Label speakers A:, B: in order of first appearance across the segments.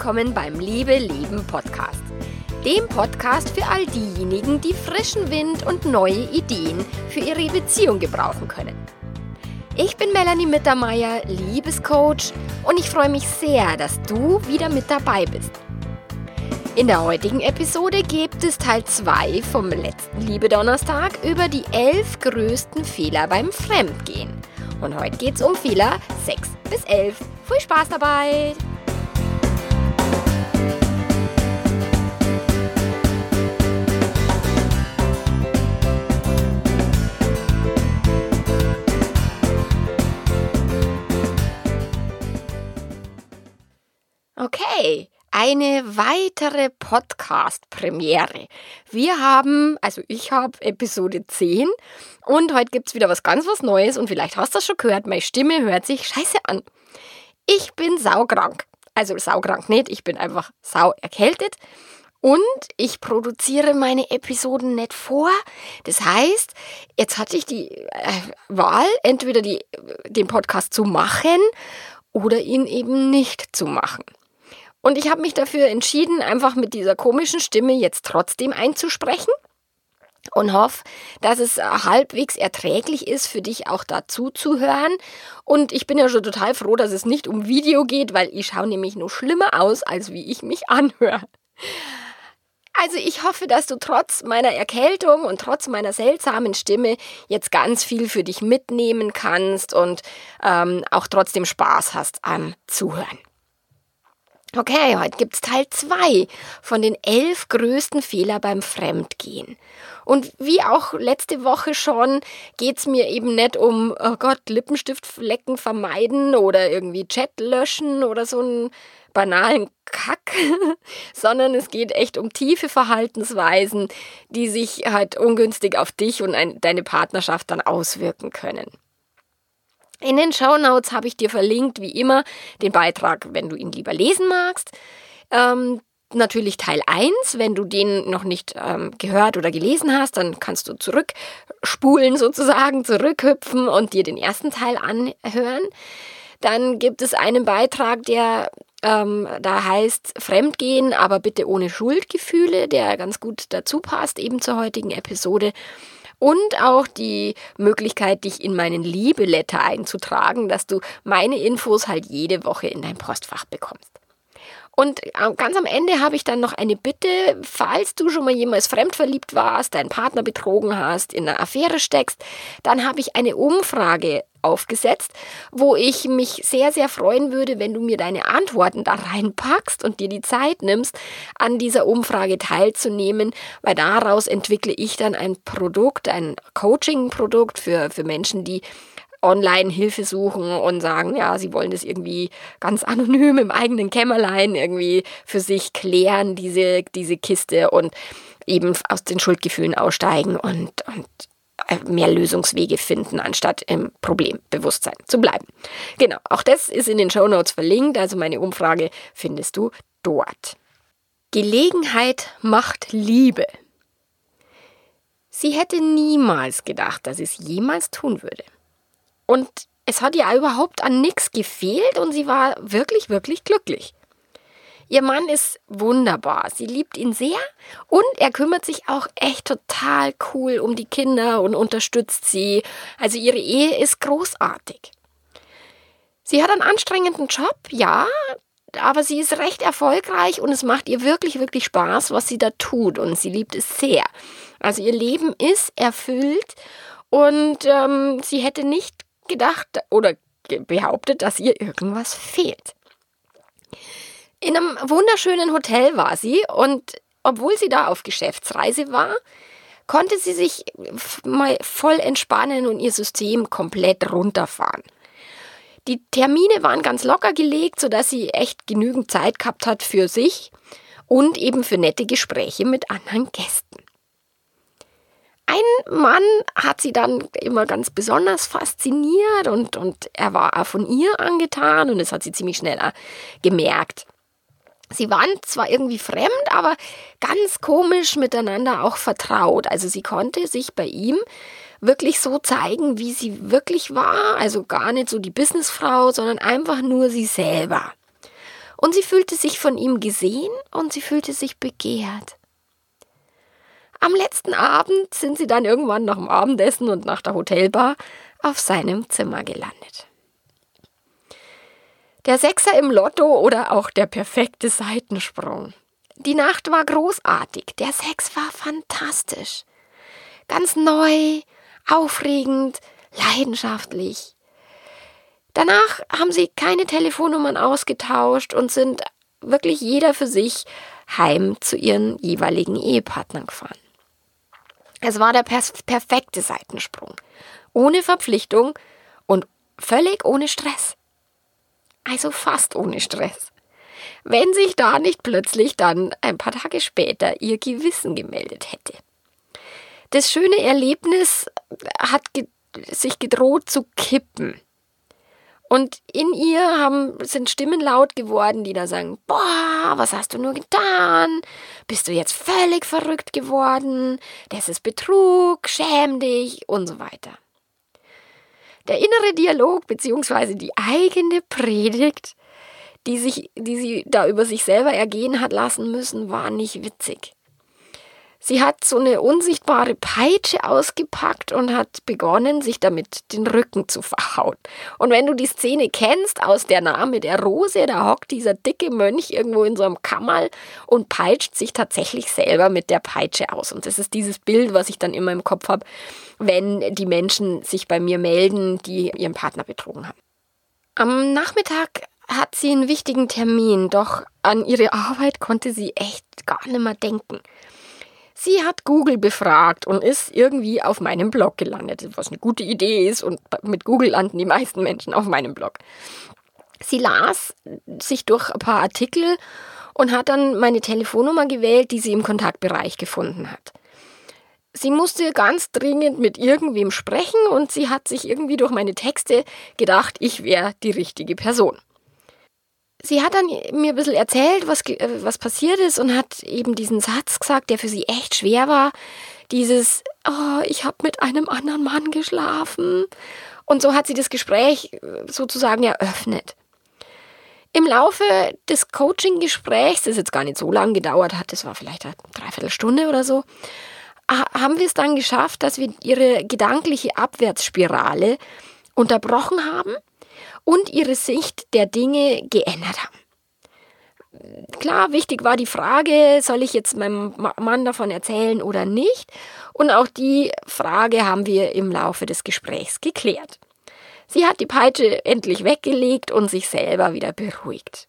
A: willkommen beim Liebe Leben Podcast. Dem Podcast für all diejenigen, die frischen Wind und neue Ideen für ihre Beziehung gebrauchen können. Ich bin Melanie Mittermeier, Liebescoach und ich freue mich sehr, dass du wieder mit dabei bist. In der heutigen Episode gibt es Teil 2 vom letzten Liebe Donnerstag über die elf größten Fehler beim Fremdgehen. Und heute geht es um Fehler 6 bis 11. Viel Spaß dabei! Okay, eine weitere Podcast-Premiere. Wir haben, also ich habe Episode 10 und heute gibt es wieder was ganz was Neues und vielleicht hast du das schon gehört, meine Stimme hört sich scheiße an. Ich bin saukrank. Also saukrank nicht, ich bin einfach sau erkältet. Und ich produziere meine Episoden nicht vor. Das heißt, jetzt hatte ich die äh, Wahl, entweder die, den Podcast zu machen oder ihn eben nicht zu machen. Und ich habe mich dafür entschieden, einfach mit dieser komischen Stimme jetzt trotzdem einzusprechen und hoffe, dass es halbwegs erträglich ist für dich auch dazu zu hören. Und ich bin ja schon total froh, dass es nicht um Video geht, weil ich schaue nämlich nur schlimmer aus, als wie ich mich anhöre. Also ich hoffe, dass du trotz meiner Erkältung und trotz meiner seltsamen Stimme jetzt ganz viel für dich mitnehmen kannst und ähm, auch trotzdem Spaß hast am Zuhören. Okay, heute gibt's Teil 2 von den elf größten Fehler beim Fremdgehen. Und wie auch letzte Woche schon, geht's mir eben nicht um, oh Gott, Lippenstiftflecken vermeiden oder irgendwie Chat löschen oder so einen banalen Kack, sondern es geht echt um tiefe Verhaltensweisen, die sich halt ungünstig auf dich und ein, deine Partnerschaft dann auswirken können. In den Show Notes habe ich dir verlinkt, wie immer, den Beitrag, wenn du ihn lieber lesen magst. Ähm, natürlich Teil 1. Wenn du den noch nicht ähm, gehört oder gelesen hast, dann kannst du zurückspulen sozusagen, zurückhüpfen und dir den ersten Teil anhören. Dann gibt es einen Beitrag, der ähm, da heißt Fremdgehen, aber bitte ohne Schuldgefühle, der ganz gut dazu passt, eben zur heutigen Episode und auch die Möglichkeit, dich in meinen Liebeletter einzutragen, dass du meine Infos halt jede Woche in dein Postfach bekommst. Und äh, ganz am Ende habe ich dann noch eine Bitte, falls du schon mal jemals fremdverliebt warst, deinen Partner betrogen hast, in einer Affäre steckst, dann habe ich eine Umfrage aufgesetzt, wo ich mich sehr, sehr freuen würde, wenn du mir deine Antworten da reinpackst und dir die Zeit nimmst, an dieser Umfrage teilzunehmen, weil daraus entwickle ich dann ein Produkt, ein Coaching-Produkt für, für Menschen, die online Hilfe suchen und sagen, ja, sie wollen das irgendwie ganz anonym im eigenen Kämmerlein irgendwie für sich klären, diese, diese Kiste und eben aus den Schuldgefühlen aussteigen und, und mehr Lösungswege finden, anstatt im Problembewusstsein zu bleiben. Genau, auch das ist in den Show Notes verlinkt, also meine Umfrage findest du dort. Gelegenheit macht Liebe. Sie hätte niemals gedacht, dass es jemals tun würde. Und es hat ihr überhaupt an nichts gefehlt und sie war wirklich, wirklich glücklich. Ihr Mann ist wunderbar. Sie liebt ihn sehr und er kümmert sich auch echt total cool um die Kinder und unterstützt sie. Also ihre Ehe ist großartig. Sie hat einen anstrengenden Job, ja, aber sie ist recht erfolgreich und es macht ihr wirklich, wirklich Spaß, was sie da tut und sie liebt es sehr. Also ihr Leben ist erfüllt und ähm, sie hätte nicht gedacht oder behauptet, dass ihr irgendwas fehlt. In einem wunderschönen Hotel war sie und obwohl sie da auf Geschäftsreise war, konnte sie sich mal voll entspannen und ihr System komplett runterfahren. Die Termine waren ganz locker gelegt, sodass sie echt genügend Zeit gehabt hat für sich und eben für nette Gespräche mit anderen Gästen. Ein Mann hat sie dann immer ganz besonders fasziniert und, und er war auch von ihr angetan und das hat sie ziemlich schnell gemerkt. Sie waren zwar irgendwie fremd, aber ganz komisch miteinander auch vertraut. Also sie konnte sich bei ihm wirklich so zeigen, wie sie wirklich war. Also gar nicht so die Businessfrau, sondern einfach nur sie selber. Und sie fühlte sich von ihm gesehen und sie fühlte sich begehrt. Am letzten Abend sind sie dann irgendwann nach dem Abendessen und nach der Hotelbar auf seinem Zimmer gelandet. Der Sechser im Lotto oder auch der perfekte Seitensprung. Die Nacht war großartig, der Sex war fantastisch. Ganz neu, aufregend, leidenschaftlich. Danach haben sie keine Telefonnummern ausgetauscht und sind wirklich jeder für sich heim zu ihren jeweiligen Ehepartnern gefahren. Es war der perfekte Seitensprung. Ohne Verpflichtung und völlig ohne Stress. Also fast ohne Stress. Wenn sich da nicht plötzlich dann ein paar Tage später ihr Gewissen gemeldet hätte. Das schöne Erlebnis hat ge sich gedroht zu kippen. Und in ihr haben, sind Stimmen laut geworden, die da sagen, boah, was hast du nur getan? Bist du jetzt völlig verrückt geworden? Das ist Betrug, schäm dich und so weiter. Der innere Dialog bzw. die eigene Predigt, die, sich, die sie da über sich selber ergehen hat lassen müssen, war nicht witzig. Sie hat so eine unsichtbare Peitsche ausgepackt und hat begonnen, sich damit den Rücken zu verhauen. Und wenn du die Szene kennst aus der Name der Rose, da hockt dieser dicke Mönch irgendwo in so einem Kammerl und peitscht sich tatsächlich selber mit der Peitsche aus. Und das ist dieses Bild, was ich dann immer im Kopf habe, wenn die Menschen sich bei mir melden, die ihren Partner betrogen haben. Am Nachmittag hat sie einen wichtigen Termin, doch an ihre Arbeit konnte sie echt gar nicht mehr denken. Sie hat Google befragt und ist irgendwie auf meinem Blog gelandet, was eine gute Idee ist und mit Google landen die meisten Menschen auf meinem Blog. Sie las sich durch ein paar Artikel und hat dann meine Telefonnummer gewählt, die sie im Kontaktbereich gefunden hat. Sie musste ganz dringend mit irgendwem sprechen und sie hat sich irgendwie durch meine Texte gedacht, ich wäre die richtige Person sie hat dann mir ein bisschen erzählt, was, äh, was passiert ist und hat eben diesen Satz gesagt, der für sie echt schwer war. Dieses, oh, ich habe mit einem anderen Mann geschlafen. Und so hat sie das Gespräch äh, sozusagen eröffnet. Im Laufe des Coaching-Gesprächs, das jetzt gar nicht so lange gedauert hat, das war vielleicht eine Dreiviertelstunde oder so, haben wir es dann geschafft, dass wir ihre gedankliche Abwärtsspirale unterbrochen haben und ihre Sicht der Dinge geändert haben. Klar, wichtig war die Frage, soll ich jetzt meinem Mann davon erzählen oder nicht? Und auch die Frage haben wir im Laufe des Gesprächs geklärt. Sie hat die Peitsche endlich weggelegt und sich selber wieder beruhigt.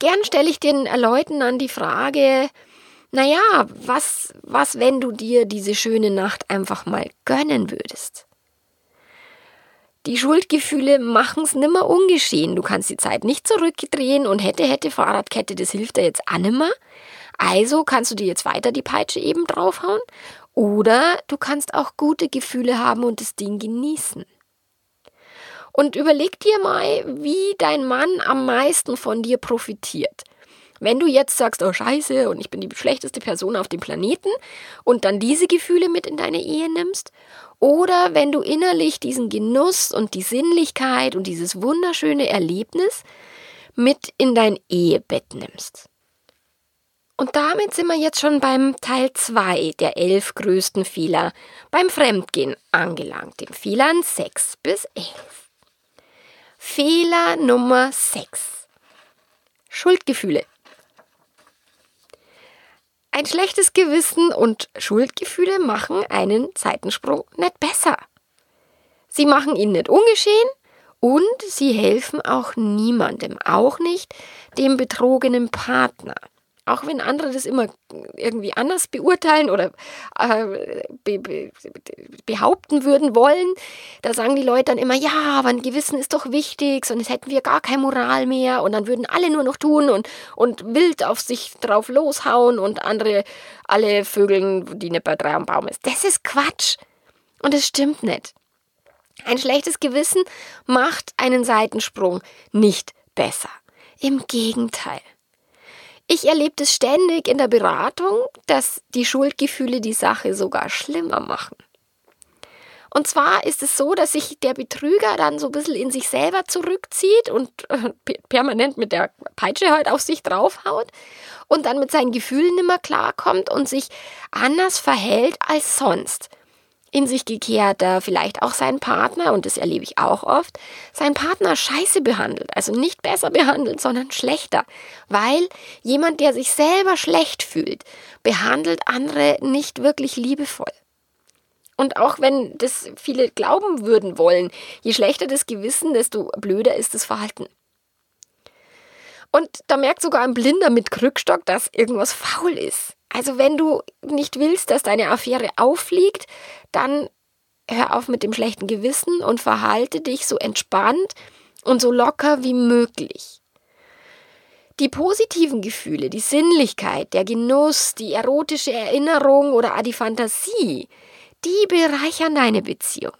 A: Gern stelle ich den Leuten an die Frage, naja, was, was, wenn du dir diese schöne Nacht einfach mal gönnen würdest? Die Schuldgefühle machen's nimmer ungeschehen. Du kannst die Zeit nicht zurückdrehen und hätte, hätte Fahrradkette, das hilft dir jetzt auch nimmer. Also kannst du dir jetzt weiter die Peitsche eben draufhauen. Oder du kannst auch gute Gefühle haben und das Ding genießen. Und überleg dir mal, wie dein Mann am meisten von dir profitiert. Wenn du jetzt sagst, oh scheiße, und ich bin die schlechteste Person auf dem Planeten, und dann diese Gefühle mit in deine Ehe nimmst, oder wenn du innerlich diesen Genuss und die Sinnlichkeit und dieses wunderschöne Erlebnis mit in dein Ehebett nimmst. Und damit sind wir jetzt schon beim Teil 2 der elf größten Fehler beim Fremdgehen angelangt, den Fehlern 6 bis 11. Fehler Nummer 6. Schuldgefühle. Ein schlechtes Gewissen und Schuldgefühle machen einen Zeitensprung nicht besser. Sie machen ihn nicht ungeschehen und sie helfen auch niemandem, auch nicht dem betrogenen Partner auch wenn andere das immer irgendwie anders beurteilen oder äh, be, be, behaupten würden wollen, da sagen die Leute dann immer, ja, aber ein Gewissen ist doch wichtig, sonst hätten wir gar keine Moral mehr und dann würden alle nur noch tun und, und wild auf sich drauf loshauen und andere alle Vögeln, die nicht bei drei am Baum ist. Das ist Quatsch. Und es stimmt nicht. Ein schlechtes Gewissen macht einen Seitensprung nicht besser. Im Gegenteil. Ich erlebe es ständig in der Beratung, dass die Schuldgefühle die Sache sogar schlimmer machen. Und zwar ist es so, dass sich der Betrüger dann so ein bisschen in sich selber zurückzieht und äh, permanent mit der Peitsche halt auf sich draufhaut und dann mit seinen Gefühlen nicht mehr klarkommt und sich anders verhält als sonst in sich gekehrter, vielleicht auch seinen Partner, und das erlebe ich auch oft, seinen Partner scheiße behandelt. Also nicht besser behandelt, sondern schlechter. Weil jemand, der sich selber schlecht fühlt, behandelt andere nicht wirklich liebevoll. Und auch wenn das viele glauben würden wollen, je schlechter das Gewissen, desto blöder ist das Verhalten. Und da merkt sogar ein Blinder mit Krückstock, dass irgendwas faul ist. Also wenn du nicht willst, dass deine Affäre auffliegt, dann hör auf mit dem schlechten Gewissen und verhalte dich so entspannt und so locker wie möglich. Die positiven Gefühle, die Sinnlichkeit, der Genuss, die erotische Erinnerung oder die Fantasie, die bereichern deine Beziehung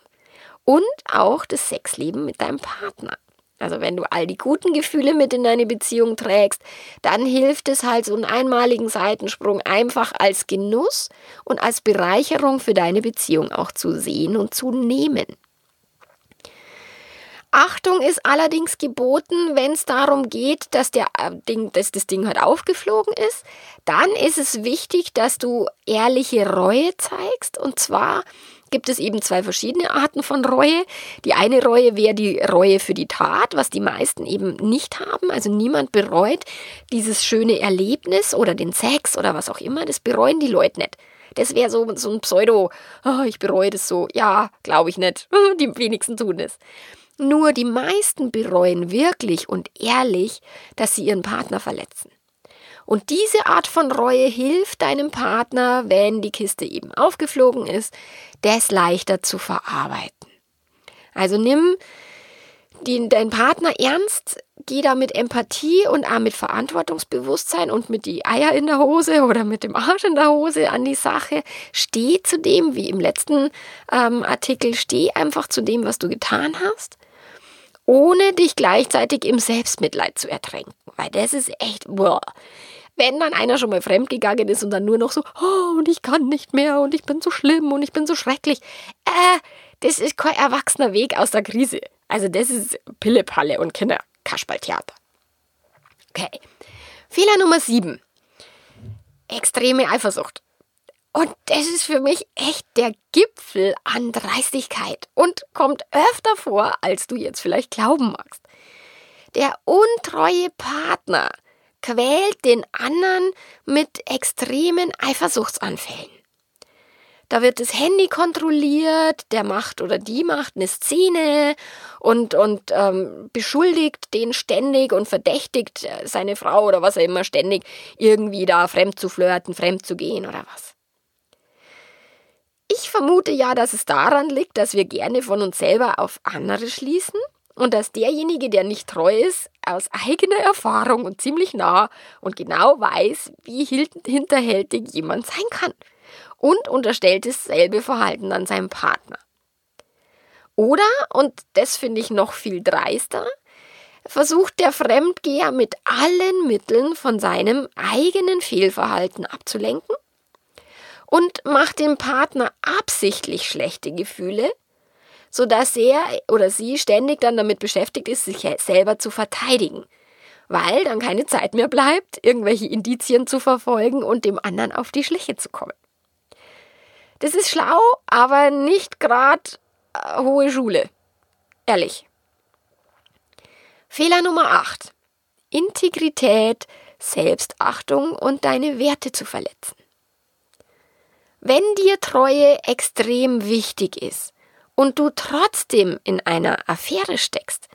A: und auch das Sexleben mit deinem Partner. Also wenn du all die guten Gefühle mit in deine Beziehung trägst, dann hilft es halt so einen einmaligen Seitensprung einfach als Genuss und als Bereicherung für deine Beziehung auch zu sehen und zu nehmen. Achtung ist allerdings geboten, wenn es darum geht, dass, der, äh, Ding, dass das Ding halt aufgeflogen ist. Dann ist es wichtig, dass du ehrliche Reue zeigst. Und zwar gibt es eben zwei verschiedene Arten von Reue. Die eine Reue wäre die Reue für die Tat, was die meisten eben nicht haben. Also niemand bereut dieses schöne Erlebnis oder den Sex oder was auch immer. Das bereuen die Leute nicht. Das wäre so, so ein Pseudo, oh, ich bereue das so. Ja, glaube ich nicht. Die wenigsten tun es. Nur die meisten bereuen wirklich und ehrlich, dass sie ihren Partner verletzen. Und diese Art von Reue hilft deinem Partner, wenn die Kiste eben aufgeflogen ist, das leichter zu verarbeiten. Also nimm deinen Partner ernst, geh da mit Empathie und auch mit Verantwortungsbewusstsein und mit die Eier in der Hose oder mit dem Arsch in der Hose an die Sache. Steh zu dem, wie im letzten ähm, Artikel, steh einfach zu dem, was du getan hast, ohne dich gleichzeitig im Selbstmitleid zu ertränken. Weil das ist echt, boah. Wenn dann einer schon mal fremdgegangen ist und dann nur noch so, oh, und ich kann nicht mehr und ich bin so schlimm und ich bin so schrecklich. Äh, das ist kein erwachsener Weg aus der Krise. Also das ist Pillepalle und Kinderkasperltheater. Okay. Fehler Nummer 7. Extreme Eifersucht. Und das ist für mich echt der Gipfel an Dreistigkeit und kommt öfter vor, als du jetzt vielleicht glauben magst. Der untreue Partner quält den anderen mit extremen Eifersuchtsanfällen. Da wird das Handy kontrolliert, der macht oder die macht eine Szene und, und ähm, beschuldigt den ständig und verdächtigt äh, seine Frau oder was er immer ständig irgendwie da fremd zu flirten, fremd zu gehen oder was. Ich vermute ja, dass es daran liegt, dass wir gerne von uns selber auf andere schließen und dass derjenige, der nicht treu ist, aus eigener Erfahrung und ziemlich nah und genau weiß, wie hinterhältig jemand sein kann und unterstellt dasselbe Verhalten an seinem Partner. Oder, und das finde ich noch viel dreister, versucht der Fremdgeher mit allen Mitteln von seinem eigenen Fehlverhalten abzulenken und macht dem Partner absichtlich schlechte Gefühle, sodass er oder sie ständig dann damit beschäftigt ist, sich selber zu verteidigen, weil dann keine Zeit mehr bleibt, irgendwelche Indizien zu verfolgen und dem anderen auf die Schliche zu kommen. Das ist schlau, aber nicht gerade äh, hohe Schule. Ehrlich. Fehler Nummer 8. Integrität, Selbstachtung und deine Werte zu verletzen. Wenn dir Treue extrem wichtig ist, und du trotzdem in einer Affäre steckst,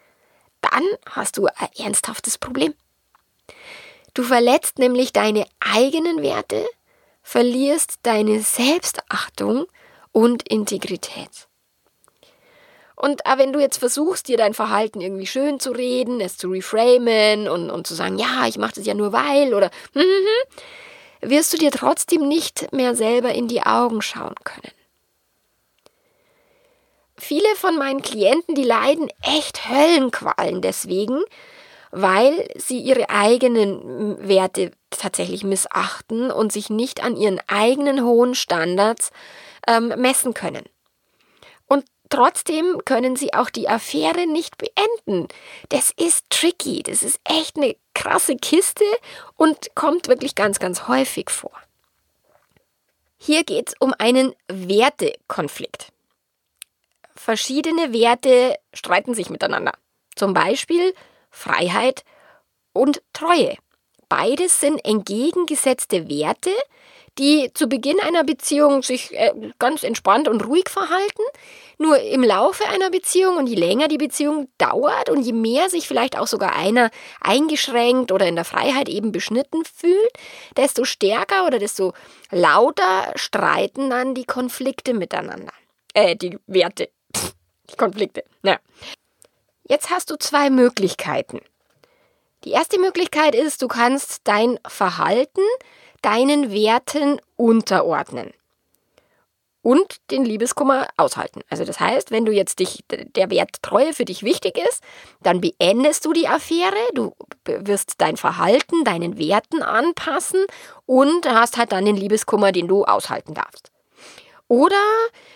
A: dann hast du ein ernsthaftes Problem. Du verletzt nämlich deine eigenen Werte, verlierst deine Selbstachtung und Integrität. Und auch wenn du jetzt versuchst, dir dein Verhalten irgendwie schön zu reden, es zu reframen und, und zu sagen, ja, ich mache das ja nur weil oder hm, hm, hm, wirst du dir trotzdem nicht mehr selber in die Augen schauen können viele von meinen Klienten, die leiden echt Höllenqualen deswegen, weil sie ihre eigenen Werte tatsächlich missachten und sich nicht an ihren eigenen hohen Standards ähm, messen können. Trotzdem können sie auch die Affäre nicht beenden. Das ist tricky, das ist echt eine krasse Kiste und kommt wirklich ganz, ganz häufig vor. Hier geht es um einen Wertekonflikt. Verschiedene Werte streiten sich miteinander. Zum Beispiel Freiheit und Treue. Beides sind entgegengesetzte Werte, die zu Beginn einer Beziehung sich äh, ganz entspannt und ruhig verhalten. Nur im Laufe einer Beziehung und je länger die Beziehung dauert und je mehr sich vielleicht auch sogar einer eingeschränkt oder in der Freiheit eben beschnitten fühlt, desto stärker oder desto lauter streiten dann die Konflikte miteinander. Äh, die Werte. die Konflikte. Ja. Jetzt hast du zwei Möglichkeiten. Die erste Möglichkeit ist, du kannst dein Verhalten deinen Werten unterordnen und den Liebeskummer aushalten. Also das heißt, wenn du jetzt dich der Wert Treue für dich wichtig ist, dann beendest du die Affäre, du wirst dein Verhalten deinen Werten anpassen und hast halt dann den Liebeskummer, den du aushalten darfst. Oder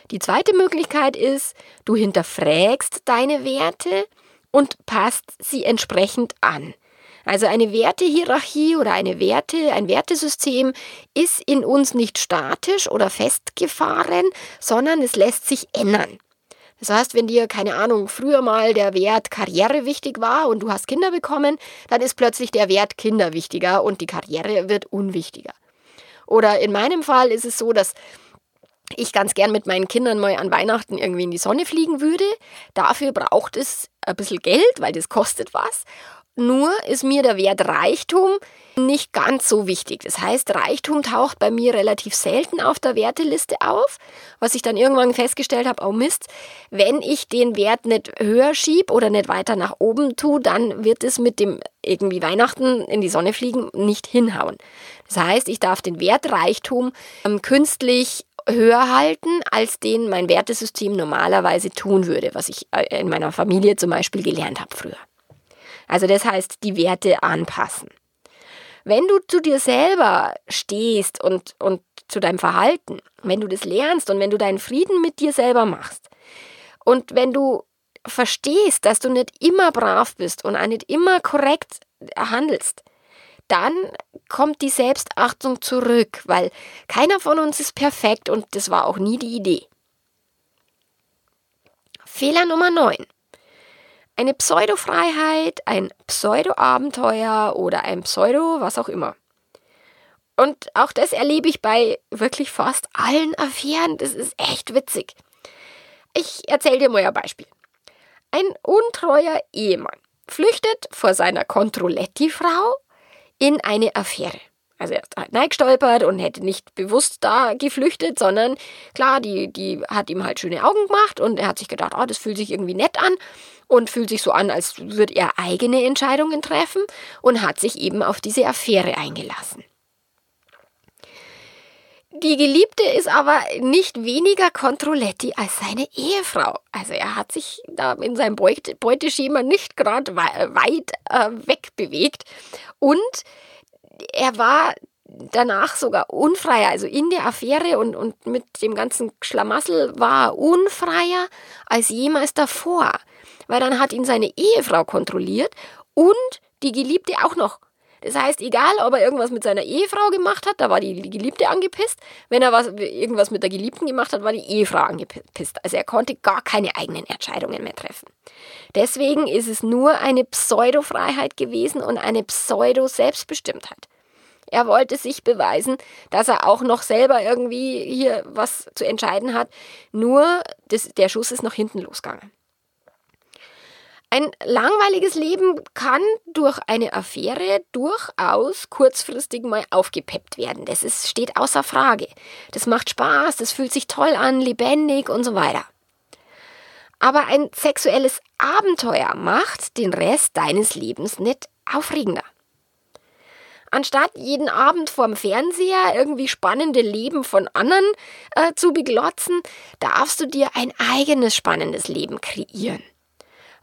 A: die zweite Möglichkeit ist, du hinterfragst deine Werte und passt sie entsprechend an. Also eine Wertehierarchie oder eine Werte, ein Wertesystem ist in uns nicht statisch oder festgefahren, sondern es lässt sich ändern. Das heißt, wenn dir, keine Ahnung, früher mal der Wert Karriere wichtig war und du hast Kinder bekommen, dann ist plötzlich der Wert Kinder wichtiger und die Karriere wird unwichtiger. Oder in meinem Fall ist es so, dass ich ganz gern mit meinen Kindern mal an Weihnachten irgendwie in die Sonne fliegen würde. Dafür braucht es ein bisschen Geld, weil das kostet was. Nur ist mir der Wert Reichtum nicht ganz so wichtig. Das heißt, Reichtum taucht bei mir relativ selten auf der Werteliste auf, was ich dann irgendwann festgestellt habe, oh Mist, wenn ich den Wert nicht höher schieb oder nicht weiter nach oben tue, dann wird es mit dem irgendwie Weihnachten in die Sonne fliegen nicht hinhauen. Das heißt, ich darf den Wert Reichtum ähm, künstlich höher halten, als den mein Wertesystem normalerweise tun würde, was ich äh, in meiner Familie zum Beispiel gelernt habe früher. Also das heißt, die Werte anpassen. Wenn du zu dir selber stehst und, und zu deinem Verhalten, wenn du das lernst und wenn du deinen Frieden mit dir selber machst und wenn du verstehst, dass du nicht immer brav bist und auch nicht immer korrekt handelst, dann kommt die Selbstachtung zurück, weil keiner von uns ist perfekt und das war auch nie die Idee. Fehler Nummer 9 eine Pseudo-Freiheit, ein Pseudo-Abenteuer oder ein Pseudo, was auch immer. Und auch das erlebe ich bei wirklich fast allen Affären. Das ist echt witzig. Ich erzähle dir mal ein Beispiel. Ein untreuer Ehemann flüchtet vor seiner Controletti-Frau in eine Affäre. Also er ist halt neigstolpert und hätte nicht bewusst da geflüchtet, sondern klar, die, die hat ihm halt schöne Augen gemacht und er hat sich gedacht, oh, das fühlt sich irgendwie nett an und fühlt sich so an, als würde er eigene Entscheidungen treffen und hat sich eben auf diese Affäre eingelassen. Die Geliebte ist aber nicht weniger Controletti als seine Ehefrau. Also er hat sich da in seinem Beute Beuteschema nicht gerade weit äh, wegbewegt. Und er war danach sogar unfreier, also in der Affäre und, und mit dem ganzen Schlamassel war er unfreier als jemals davor weil dann hat ihn seine Ehefrau kontrolliert und die Geliebte auch noch. Das heißt, egal, ob er irgendwas mit seiner Ehefrau gemacht hat, da war die Geliebte angepisst. Wenn er was, irgendwas mit der Geliebten gemacht hat, war die Ehefrau angepisst. Also er konnte gar keine eigenen Entscheidungen mehr treffen. Deswegen ist es nur eine Pseudo-Freiheit gewesen und eine Pseudo-Selbstbestimmtheit. Er wollte sich beweisen, dass er auch noch selber irgendwie hier was zu entscheiden hat. Nur das, der Schuss ist nach hinten losgegangen. Ein langweiliges Leben kann durch eine Affäre durchaus kurzfristig mal aufgepeppt werden. Das ist, steht außer Frage. Das macht Spaß, das fühlt sich toll an, lebendig und so weiter. Aber ein sexuelles Abenteuer macht den Rest deines Lebens nicht aufregender. Anstatt jeden Abend vorm Fernseher irgendwie spannende Leben von anderen äh, zu beglotzen, darfst du dir ein eigenes spannendes Leben kreieren.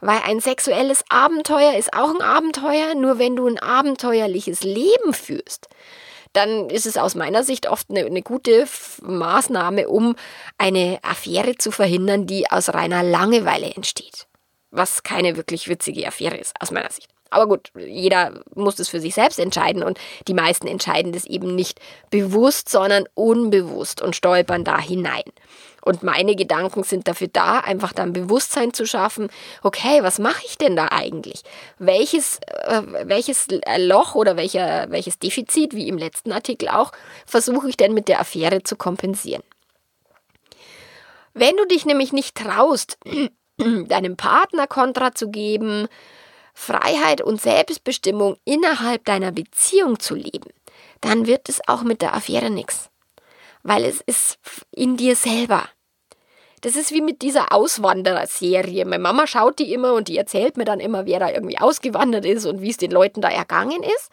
A: Weil ein sexuelles Abenteuer ist auch ein Abenteuer, nur wenn du ein abenteuerliches Leben führst, dann ist es aus meiner Sicht oft eine, eine gute Maßnahme, um eine Affäre zu verhindern, die aus reiner Langeweile entsteht. Was keine wirklich witzige Affäre ist, aus meiner Sicht. Aber gut, jeder muss das für sich selbst entscheiden und die meisten entscheiden das eben nicht bewusst, sondern unbewusst und stolpern da hinein. Und meine Gedanken sind dafür da, einfach dann Bewusstsein zu schaffen, okay, was mache ich denn da eigentlich? Welches, äh, welches Loch oder welcher, welches Defizit, wie im letzten Artikel auch, versuche ich denn mit der Affäre zu kompensieren? Wenn du dich nämlich nicht traust, deinem Partner Kontra zu geben, Freiheit und Selbstbestimmung innerhalb deiner Beziehung zu leben, dann wird es auch mit der Affäre nichts. Weil es ist in dir selber. Das ist wie mit dieser Auswanderer-Serie. Meine Mama schaut die immer und die erzählt mir dann immer, wer da irgendwie ausgewandert ist und wie es den Leuten da ergangen ist.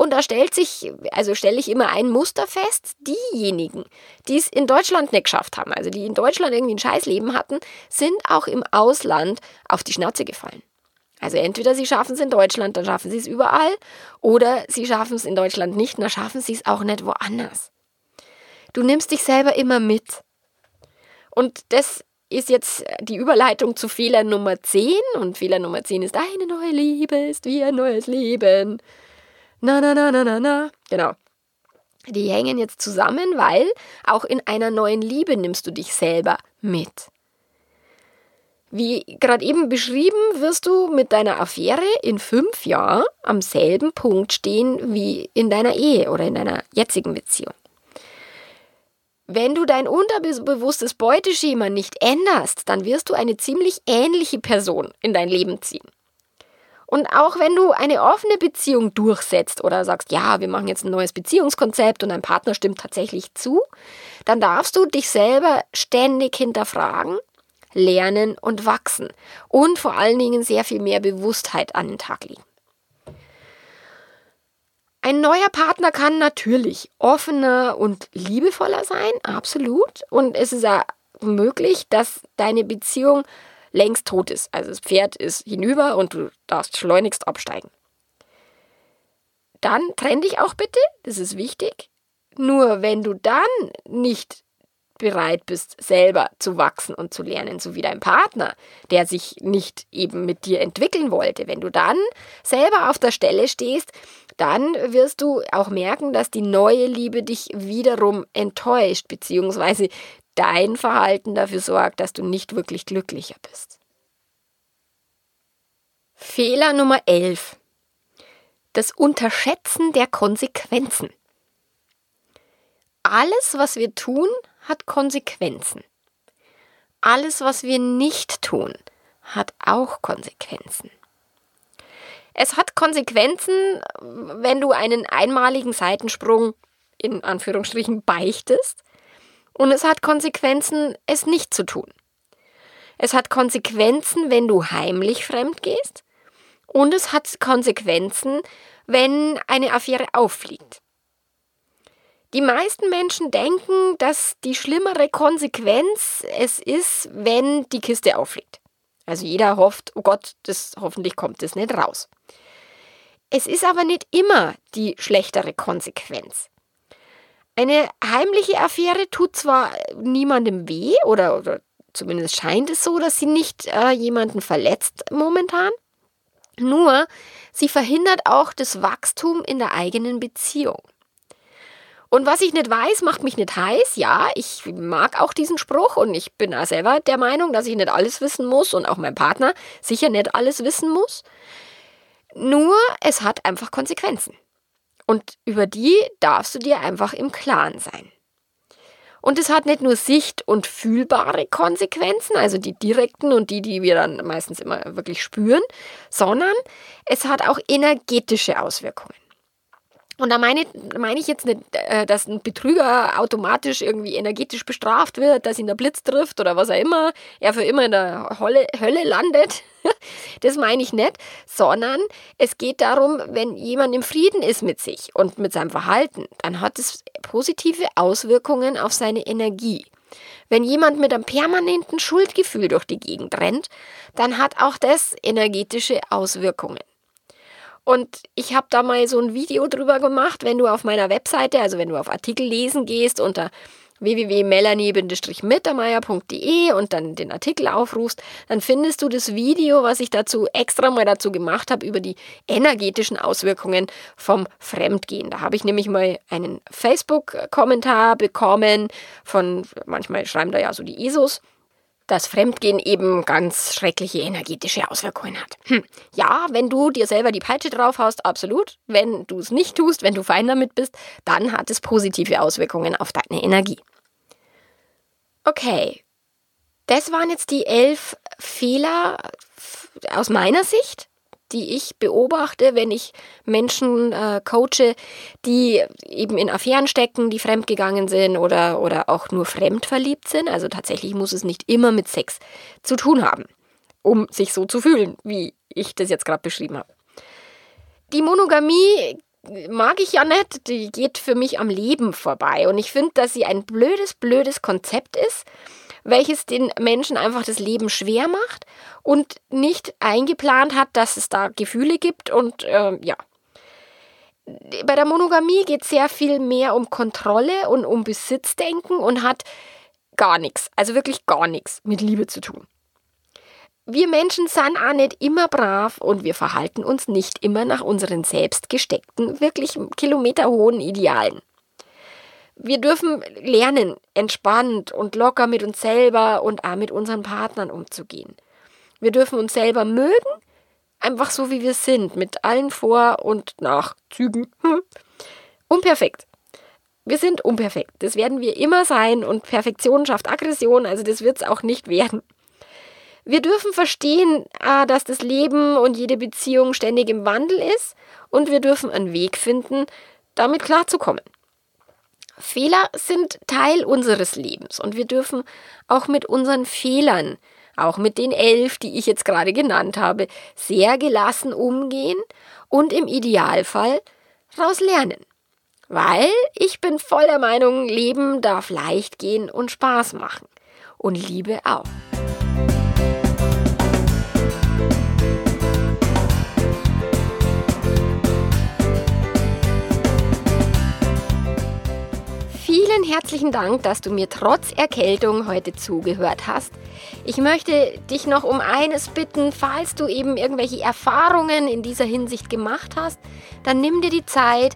A: Und da stellt sich, also stelle ich immer ein Muster fest, diejenigen, die es in Deutschland nicht geschafft haben, also die in Deutschland irgendwie ein Scheißleben hatten, sind auch im Ausland auf die Schnauze gefallen. Also entweder sie schaffen es in Deutschland, dann schaffen sie es überall, oder sie schaffen es in Deutschland nicht, dann schaffen sie es auch nicht woanders. Du nimmst dich selber immer mit. Und das ist jetzt die Überleitung zu Fehler Nummer 10. Und Fehler Nummer 10 ist, eine neue Liebe ist wie ein neues Leben. Na, na, na, na, na, na. Genau. Die hängen jetzt zusammen, weil auch in einer neuen Liebe nimmst du dich selber mit. Wie gerade eben beschrieben, wirst du mit deiner Affäre in fünf Jahren am selben Punkt stehen wie in deiner Ehe oder in deiner jetzigen Beziehung. Wenn du dein unterbewusstes Beuteschema nicht änderst, dann wirst du eine ziemlich ähnliche Person in dein Leben ziehen. Und auch wenn du eine offene Beziehung durchsetzt oder sagst, ja, wir machen jetzt ein neues Beziehungskonzept und dein Partner stimmt tatsächlich zu, dann darfst du dich selber ständig hinterfragen lernen und wachsen und vor allen Dingen sehr viel mehr Bewusstheit an den Tag legen. Ein neuer Partner kann natürlich offener und liebevoller sein, absolut. Und es ist ja möglich, dass deine Beziehung längst tot ist. Also das Pferd ist hinüber und du darfst schleunigst absteigen. Dann trenn dich auch bitte, das ist wichtig. Nur wenn du dann nicht bereit bist, selber zu wachsen und zu lernen, so wie dein Partner, der sich nicht eben mit dir entwickeln wollte. Wenn du dann selber auf der Stelle stehst, dann wirst du auch merken, dass die neue Liebe dich wiederum enttäuscht, beziehungsweise dein Verhalten dafür sorgt, dass du nicht wirklich glücklicher bist. Fehler Nummer 11. Das Unterschätzen der Konsequenzen. Alles, was wir tun, hat Konsequenzen. Alles, was wir nicht tun, hat auch Konsequenzen. Es hat Konsequenzen, wenn du einen einmaligen Seitensprung in Anführungsstrichen beichtest. Und es hat Konsequenzen, es nicht zu tun. Es hat Konsequenzen, wenn du heimlich fremd gehst. Und es hat Konsequenzen, wenn eine Affäre auffliegt. Die meisten Menschen denken, dass die schlimmere Konsequenz es ist, wenn die Kiste auffliegt. Also jeder hofft, oh Gott, das, hoffentlich kommt das nicht raus. Es ist aber nicht immer die schlechtere Konsequenz. Eine heimliche Affäre tut zwar niemandem weh oder, oder zumindest scheint es so, dass sie nicht äh, jemanden verletzt momentan. Nur sie verhindert auch das Wachstum in der eigenen Beziehung. Und was ich nicht weiß, macht mich nicht heiß. Ja, ich mag auch diesen Spruch und ich bin auch selber der Meinung, dass ich nicht alles wissen muss und auch mein Partner sicher nicht alles wissen muss. Nur es hat einfach Konsequenzen. Und über die darfst du dir einfach im Klaren sein. Und es hat nicht nur sicht- und fühlbare Konsequenzen, also die direkten und die, die wir dann meistens immer wirklich spüren, sondern es hat auch energetische Auswirkungen. Und da meine, meine ich jetzt nicht, äh, dass ein Betrüger automatisch irgendwie energetisch bestraft wird, dass ihn der Blitz trifft oder was auch immer, er für immer in der Hölle, Hölle landet. Das meine ich nicht, sondern es geht darum, wenn jemand im Frieden ist mit sich und mit seinem Verhalten, dann hat es positive Auswirkungen auf seine Energie. Wenn jemand mit einem permanenten Schuldgefühl durch die Gegend rennt, dann hat auch das energetische Auswirkungen. Und ich habe da mal so ein Video drüber gemacht, wenn du auf meiner Webseite, also wenn du auf Artikel lesen gehst unter www.melanie-mittermeier.de und dann den Artikel aufrufst, dann findest du das Video, was ich dazu extra mal dazu gemacht habe über die energetischen Auswirkungen vom Fremdgehen. Da habe ich nämlich mal einen Facebook-Kommentar bekommen von, manchmal schreiben da ja so die ESOs, dass Fremdgehen eben ganz schreckliche energetische Auswirkungen hat. Hm. Ja, wenn du dir selber die Peitsche drauf hast, absolut. Wenn du es nicht tust, wenn du fein damit bist, dann hat es positive Auswirkungen auf deine Energie. Okay, das waren jetzt die elf Fehler aus meiner Sicht, die ich beobachte, wenn ich Menschen äh, coache, die eben in Affären stecken, die fremdgegangen sind oder, oder auch nur fremdverliebt sind. Also tatsächlich muss es nicht immer mit Sex zu tun haben, um sich so zu fühlen, wie ich das jetzt gerade beschrieben habe. Die Monogamie mag ich ja nicht, die geht für mich am Leben vorbei. Und ich finde, dass sie ein blödes, blödes Konzept ist, welches den Menschen einfach das Leben schwer macht und nicht eingeplant hat, dass es da Gefühle gibt. Und äh, ja, bei der Monogamie geht es sehr viel mehr um Kontrolle und um Besitzdenken und hat gar nichts, also wirklich gar nichts mit Liebe zu tun. Wir Menschen sind auch nicht immer brav und wir verhalten uns nicht immer nach unseren selbst gesteckten, wirklich kilometerhohen Idealen. Wir dürfen lernen, entspannt und locker mit uns selber und auch mit unseren Partnern umzugehen. Wir dürfen uns selber mögen, einfach so wie wir sind, mit allen Vor- und Nachzügen. Unperfekt. Wir sind unperfekt. Das werden wir immer sein und Perfektion schafft Aggression, also das wird es auch nicht werden. Wir dürfen verstehen, ah, dass das Leben und jede Beziehung ständig im Wandel ist und wir dürfen einen Weg finden, damit klarzukommen. Fehler sind Teil unseres Lebens und wir dürfen auch mit unseren Fehlern, auch mit den elf, die ich jetzt gerade genannt habe, sehr gelassen umgehen und im Idealfall daraus lernen. Weil ich bin voll der Meinung, Leben darf leicht gehen und Spaß machen. Und Liebe auch. Vielen herzlichen Dank, dass du mir trotz Erkältung heute zugehört hast. Ich möchte dich noch um eines bitten, falls du eben irgendwelche Erfahrungen in dieser Hinsicht gemacht hast, dann nimm dir die Zeit,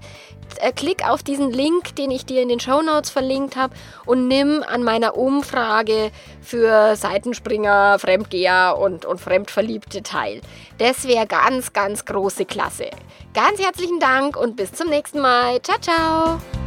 A: äh, klick auf diesen Link, den ich dir in den Show Notes verlinkt habe und nimm an meiner Umfrage für Seitenspringer, Fremdgeher und, und Fremdverliebte teil. Das wäre ganz, ganz große Klasse. Ganz herzlichen Dank und bis zum nächsten Mal. Ciao, ciao.